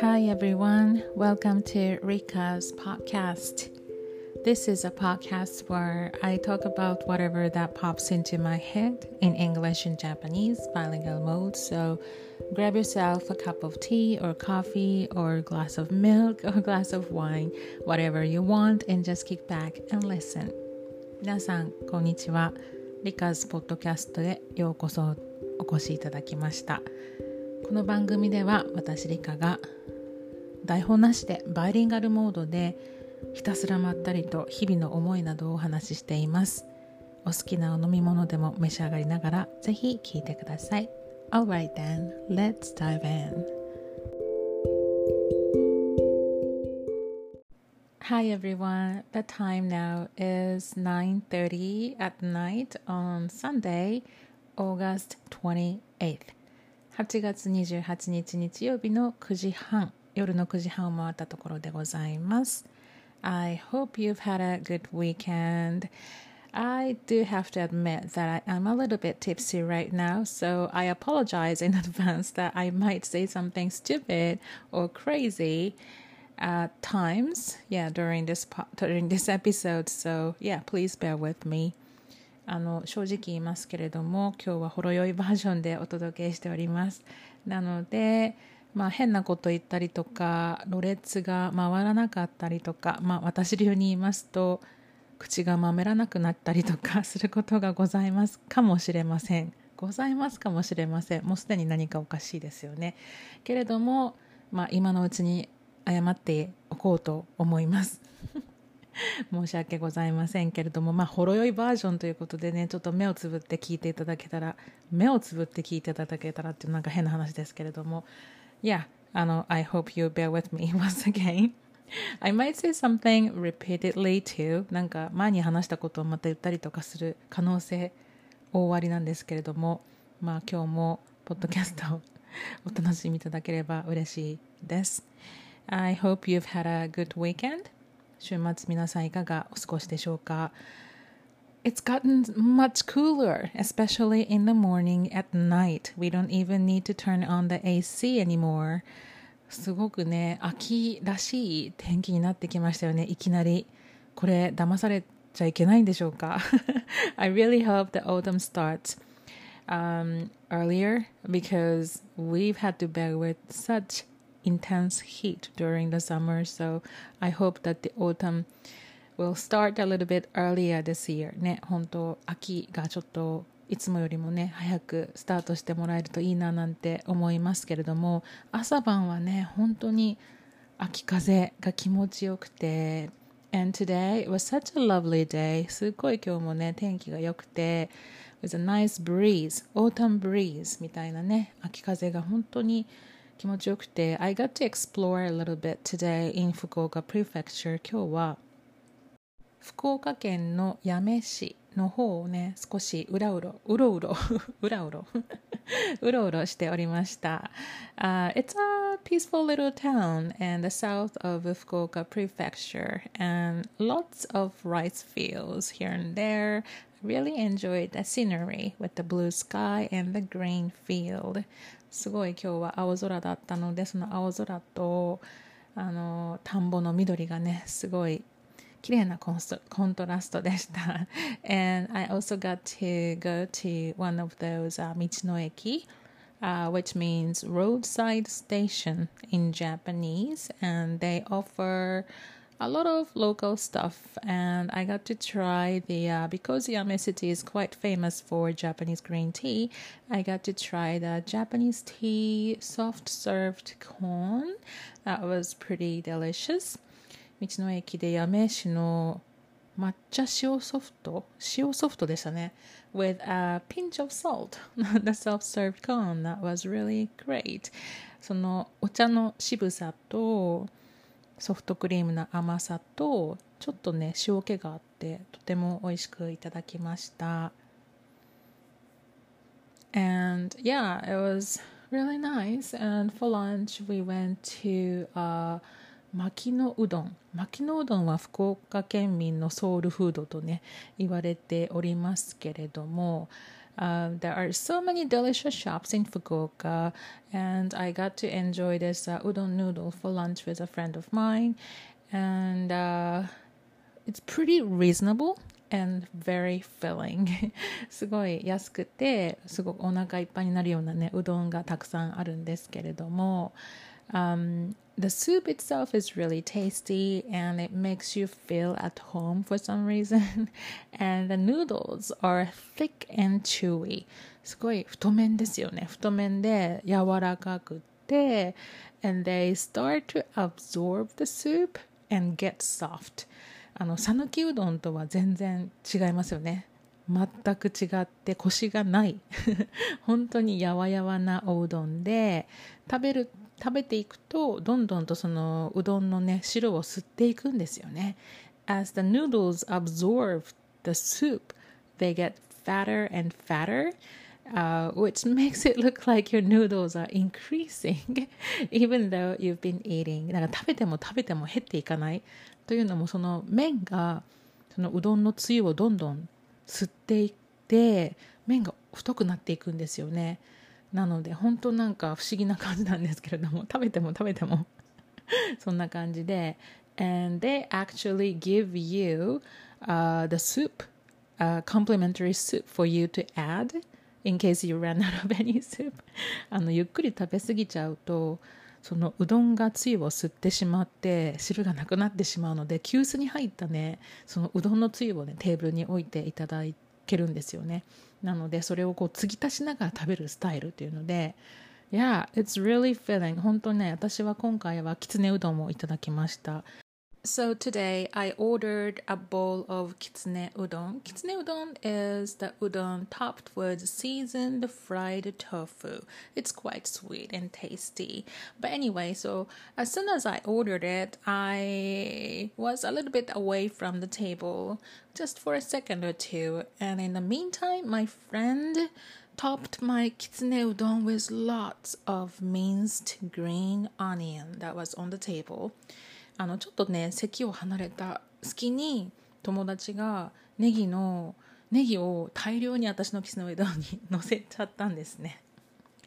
Hi everyone, welcome to Rika's podcast. This is a podcast where I talk about whatever that pops into my head in English and Japanese bilingual mode. So grab yourself a cup of tea or coffee or a glass of milk or a glass of wine, whatever you want, and just kick back and listen. 皆さん、こんにちは。リカズポッドキャストへようこそお越しいただきました。この番組では私リカが 台本なしでバイリンガルモードでひたすらまったりと日々の思いなどをお話ししています。お好きなお飲み物でも召し上がりながらぜひ聞いてください。Alright then, let's dive in. Hi everyone, the time now is 9.30 at night on Sunday, August 28th 8月28日日曜日の9時半。夜の9時半を回ったところでございます I hope you've had a good weekend I do have to admit that I am a little bit tipsy right now, so I apologize in advance that I might say something stupid or crazy at times, yeah, during this during this episode. So yeah, please bear with me. あの正直言いますけれども今日はほろ酔いバージョンでお届けしておりますなので まあ変なこと言ったりとかろれつが回らなかったりとかまあ私流に言いますと口がまめらなくなったりとか することがございますかもしれません。ございますかもしれません。もうすでに何かおかしいですよね。けれどもまあ今のうちに謝っておこうと思います。申し訳ございません。けれどもまあほろ酔いバージョンということでねちょっと目をつぶって聞いていただけたら目をつぶって聞いていただけたらっていうなんか変な話ですけれども Yeah あの I hope you bear with me once again I might say something repeatedly too なんか前に話したことをまた言ったりとかする可能性大ありなんですけれどもまあ今日もポッドキャストをお楽しみいただければ嬉しいです I hope you've had a good weekend 週末皆さんいかがお過ごしでしょうか It's gotten much cooler, especially in the morning at night. We don't even need to turn on the AC anymore. すごくね、秋らしい天気になってきましたよね、いきなり。これ、騙されちゃいけないんでしょうか I really hope the autumn starts um, earlier because we've had to bear with such intense heat during the summer. So I hope that the autumn will start a little bit earlier this year ね本当秋がちょっといつもよりもね早くスタートしてもらえるといいななんて思いますけれども朝晩はね本当に秋風が気持ちよくて And today was such a lovely day すごい今日もね天気が良くて with a nice breeze autumn breeze みたいなね秋風が本当に気持ちよくて I got to explore a little bit today in 福岡 Prefecture 今日は福岡県の八女市の方をね少しうらうろうろうろうらうろうろうろしておりました、uh, It's a peaceful little town in the south of Fukuoka Prefecture and lots of rice fields here and there really enjoyed the scenery with the blue sky and the green field すごい今日は青空だったのでその青空とあの田んぼの緑がねすごい綺麗なコンコントラストでした and I also got to go to one of those、uh, 道の駅 Uh, which means roadside station in Japanese, and they offer a lot of local stuff and I got to try the uh, because Yame City is quite famous for Japanese green tea I got to try the Japanese tea soft served corn that was pretty delicious 道の駅で八女市の抹茶塩ソフト塩ソフトでしたね with a pinch of salt the self-served corn that was really great そのお茶の渋さとソフトクリームの甘さとちょっとね塩気があってとても美味しくいただきました and yeah it was really nice and for lunch we went to uh 牧野うどん牧野うどんは福岡県民のソウルフードとね言われておりますけれども、Um, there are so many delicious shops in Fukuoka, and I got to enjoy this uh, udon noodle for lunch with a friend of mine, and uh, it's pretty reasonable and very filling すごい安くてすごくお腹いっぱいになるようなねうどんがたくさんあるんですけれども、um, the soup itself is really tasty and it makes you feel at home for some reason and the noodles are thick and chewy すごい太麺ですよね太麺で柔らかくて and they start to absorb the soup and get soft あの讃岐うどんとは全然違いますよね全く違ってコシがない本当にやわやわなおうどんで食べる食べていくとどんどんとそのうどんのね汁を吸っていくんですよね As the noodles absorb the soup they get fatter and fatter uh, which makes it look like your noodles are increasing even though you've been eating なんか食べても食べても減っていかないというのもその麺がそのうどんのつゆをどんどん吸っていって麺が太くなっていくんですよねなので本当なんか不思議な感じなんですけれども食べても食べても。そんな感じで。And they actually give you、uh, the soup a complimentary soup for you to add in case you run out of any soup. あのゆっくり食べ過ぎちゃうとそのうどんがつゆを吸ってしまって汁がなくなってしまうので急須に入ったねそのうどんのつゆをねテーブルに置いていただけるんですよね。なのでそれをこう継ぎ足しながら食べるスタイルっていうので Yeah, it's really filling. 本当ね、私は今回はきつねうどんをいただきました。So today I ordered a bowl of kitsune udon. Kitsune udon is the udon topped with seasoned fried tofu. It's quite sweet and tasty. But anyway, so as soon as I ordered it, I was a little bit away from the table just for a second or two. And in the meantime, my friend topped my kitsune udon with lots of minced green onion that was on the table. あのちょっとね席を離れた隙に友達がネギのネギを大量に私のキスの枝に乗せちゃったんですね。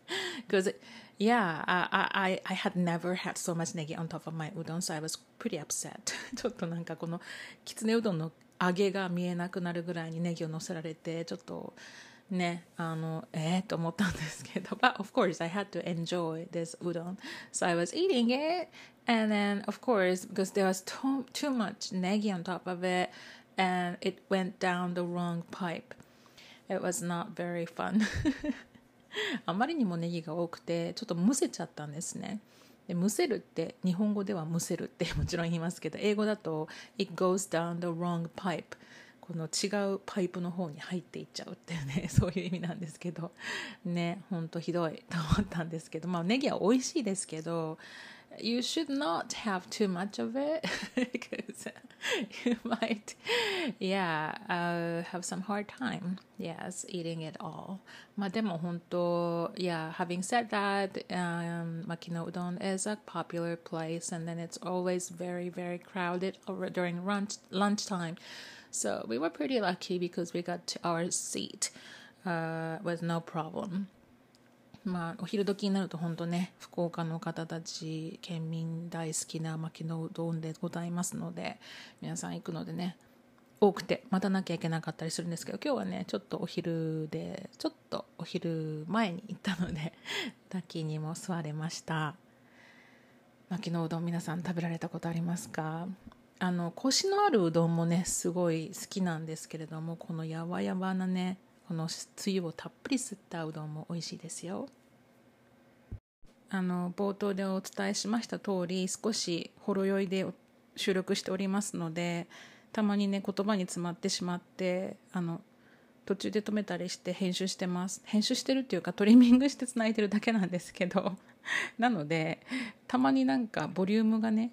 Because yeah, I, I, I had never had so much negi on top of my udon, so I was pretty upset. ちょっとなんかこのきつねうどんの揚げが見えなくなるぐらいにネギを乗せられて、ちょっとね、あの、えー、と思ったんですけど、but of course I had to enjoy this udon. So I was eating it And then, of course, because there was too, too much negi on top of it, and it went down the wrong pipe. It was not very fun. あまりにもネギが多くて、ちょっとむせちゃったんですね。でむせるって日本語ではむせるってもちろん言いますけど英語だと It goes down the wrong pipe この違うパイプの方に入っていっちゃうっていうねそういう意味なんですけどねほんとひどいと思ったんですけどまあネギは美味しいですけど you should not have too much of it because you might yeah uh, have some hard time yes eating it all まあでも本当 yeah having said that um, Makino Udon is a popular place and then it's always very very crowded over during lunch lunchtime so we were pretty lucky because we got to our seat uh, with no problem. まあ、お昼時になると本当ね福岡の方たち県民大好きな薪のうどんでございますので皆さん行くのでね多くて待たなきゃいけなかったりするんですけど今日はねちょっとお昼でちょっとお昼前に行ったので 滝にも座れました。薪のうどん皆さん食べられたことありますか？あのコシのあるうどんもねすごい好きなんですけれどもこのやわやわなねこのつゆをたっぷり吸ったうどんも美味しいですよ。あの冒頭でお伝えしました通り少しほろ酔いで収録しておりますのでたまにね言葉に詰まってしまってあの途中で止めたりして編集してます。編集してるっていうかトリミングしてつないでるだけなんですけど。なのでたまになんかボリュームがね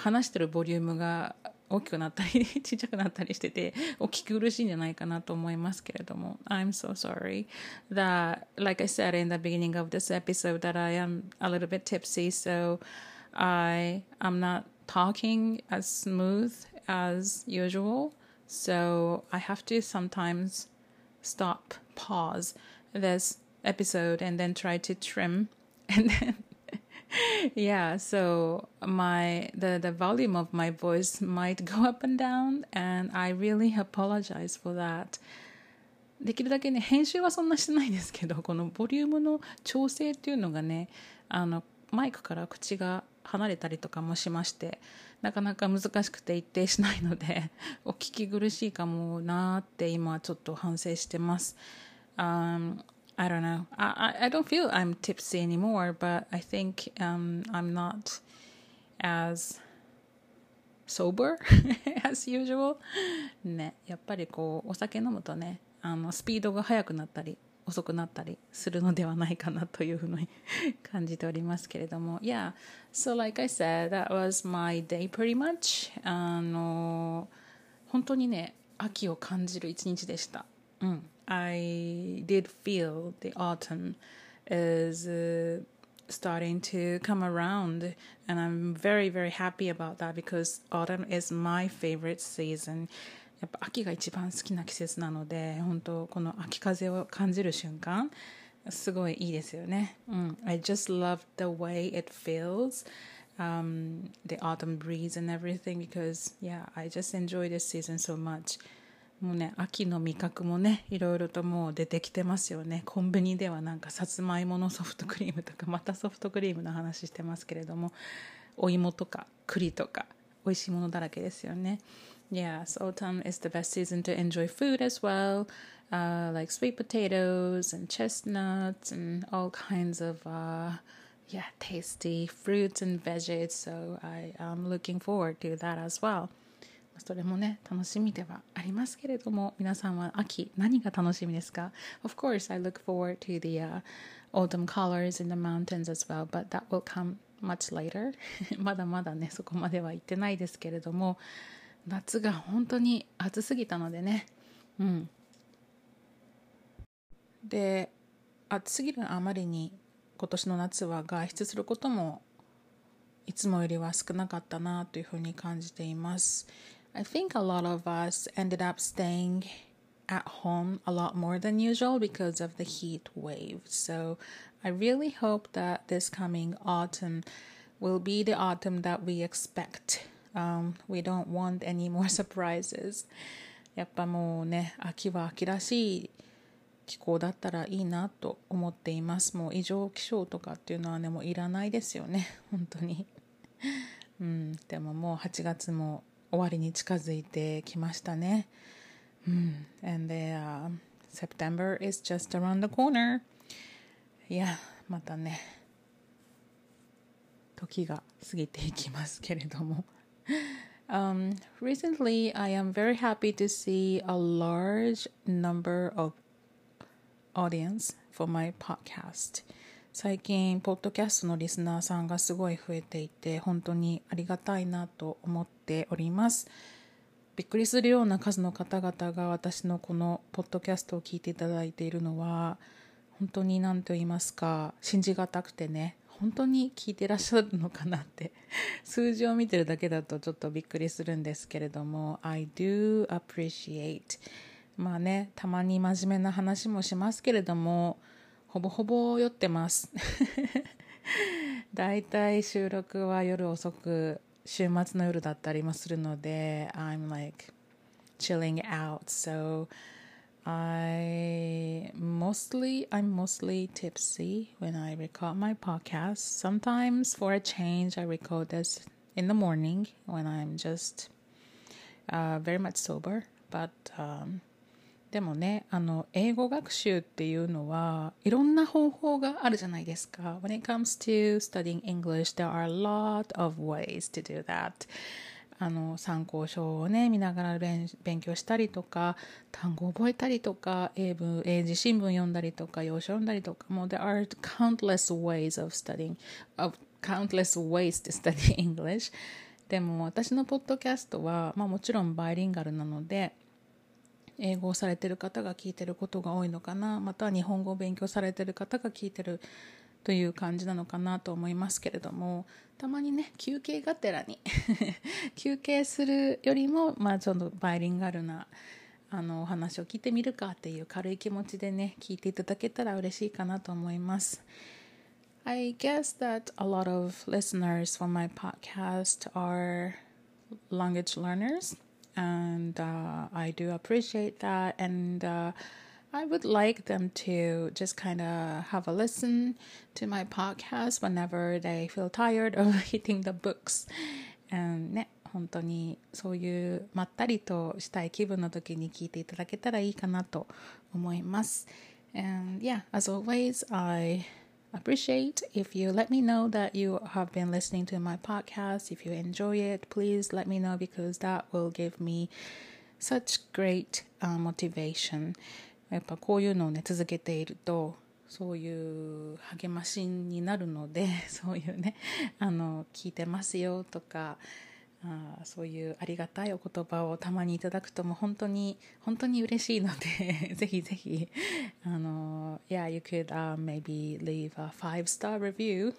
話してるボリュームが大きくなったりちっちゃくなったりしててお聞き苦しいんじゃないかなと思いますけれども I'm so sorry that like I said in the beginning of this episode that I am a little bit tipsy so I am not talking as smooth as usual so I have to sometimes stop, pause this episode and then try to trim and then yeah so my the the volume of my voice might go up and down and i really apologize for that できるだけね編集はそんなしてないですけど このボリュームの調整っていうのがねあのマイクから口が離れたりとかもしましてなかなか難しくて一定しないのでお聞き苦しいかもなって今ちょっと反省してます。Um, I don't know. I, I don't feel I'm tipsy anymore, but I think um, I'm not as sober as usual. ね、やっぱりこうお酒飲むとね、あのスピードが速くなったり遅くなったりするのではないかなというふうに感じておりますけれども。Yeah, so like I said, that was my day pretty much. あの本当にね、秋を感じる一日でした。うん。I did feel the autumn is uh, starting to come around, and I'm very, very happy about that because autumn is my favorite season. やっぱ秋が一番好きな季節なので本当この秋風を感じる瞬間すごいいいですよね。うん、I just love the way it feels um, the autumn breeze and everything because yeah I just enjoy this season so much もうね秋の味覚もねいろいろともう出てきてますよねコンビニではなんかさつまいものソフトクリームとかまたソフトクリームの話してますけれどもお芋とか栗とか美味しいものだらけですよね Yes, autumn is the best season to enjoy food as well, uh, like sweet potatoes and chestnuts and all kinds of uh, yeah tasty fruits and veggies. So I am looking forward to that as well. それもね楽しみではありますけれども皆さんは秋何が楽しみですか？Of course I look forward to the、uh, autumn colors in the mountains as well but that will come much later. まだまだねそこまでは行ってないですけれども夏が本当に暑すぎたのでね。うん。で暑すぎるあまりに今年の夏は外出することもいつもよりは少なかったなというふうに感じています。I think a lot of us ended up staying at home a lot more than usual because of the heat wave. So I really hope that this coming autumn will be the autumn that we expect. Um, we don't want any more surprises. やっぱもうね、秋は秋らしい気候だったらいいなと思っています。もう異常気象とかっていうのはね、もういらないですよね、本当に。うん、でももう8月も 終わりに近づいてきましたね。うん。And the、uh, September is just around the corner. いや、またね、時が過ぎていきますけれども。um, recently, I am very happy to see a large number of audience for my podcast. 最近ポッドキャストのリスナーさんがすごい増えていて本当にありがたいなと思っております。びっくりするような数の方々が私のこのポッドキャストを聞いていただいているのは本当に何と言いますか信じがたくてね本当に聞いてらっしゃるのかなって 数字を見てるだけだとちょっとびっくりするんですけれども I do appreciate まあねたまに真面目な話もしますけれどもほぼほぼ酔ってます。だいたい収録は夜遅く、週末の夜だったりもするので、I'm like chilling out. So I mostly, I'm mostly tipsy when I record my podcast. Sometimes for a change, I record this in the morning when I'm just uh, very much sober. But um, でもね、あの、英語学習っていうのは、いろんな方法があるじゃないですか。When it comes to studying English, there are a lot of ways to do that. あの、参考書をね、見ながら勉強したりとか、単語を覚えたりとか、英文、英字新聞読んだりとか、洋書読んだりとか、もう there are countless ways of studying, of countless ways to study English. でも私のポッドキャストは、まあもちろんバイリンガルなので、英語をされてる方が聞いてることが多いのかなまたは日本語を勉強されてる方が聞いてるという感じなのかなと思いますけれどもたまにね休憩がてらに 休憩するよりもまあちょっとバイリンガルなあのお話を聞いてみるかっていう軽い気持ちでね聞いていただけたら嬉しいかなと思います。I guess that a lot of listeners for my podcast are language learners, and uh, I do appreciate that. And uh, I would like them to just kind of have a listen to my podcast whenever they feel tired of hitting the books. And ね、本当にそういうまったりとしたい気分の時に聞いていただけたらいいかなと思います。And yeah, as always, I appreciate if you let me know that you have been listening to my podcast. If you enjoy it, please let me know because that will give me such great、uh, motivation. やっぱこういうのをね続けているとそういう励ましになるのでそういうねあの聞いてますよとか あそういうありがたいお言葉をたまにいただくとも本当に本当に嬉しいのでぜひぜひあの Yeah you could、uh, maybe leave a five star review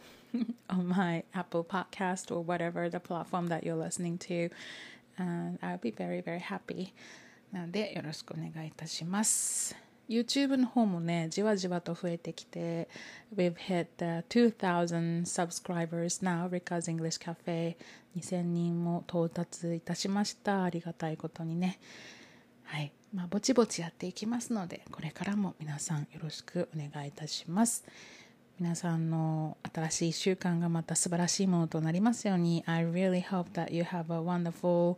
on my Apple podcast or whatever the platform that you're listening to and I'll be very very happy なのでよろしくお願いいたします YouTube の方もね、じわじわと増えてきて、We've hit the 2000 subscribers now, Rika's English Cafe 2000人も到達いたしました。ありがたいことにね。はい。まあ、ぼちぼちやっていきますので、これからも皆さんよろしくお願いいたします。皆さんの新しい習慣がまた素晴らしいものとなりますように、I really hope that you have a wonderful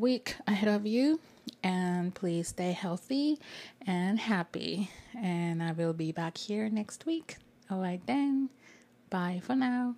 week ahead of you. And please stay healthy and happy. And I will be back here next week. All right, then. Bye for now.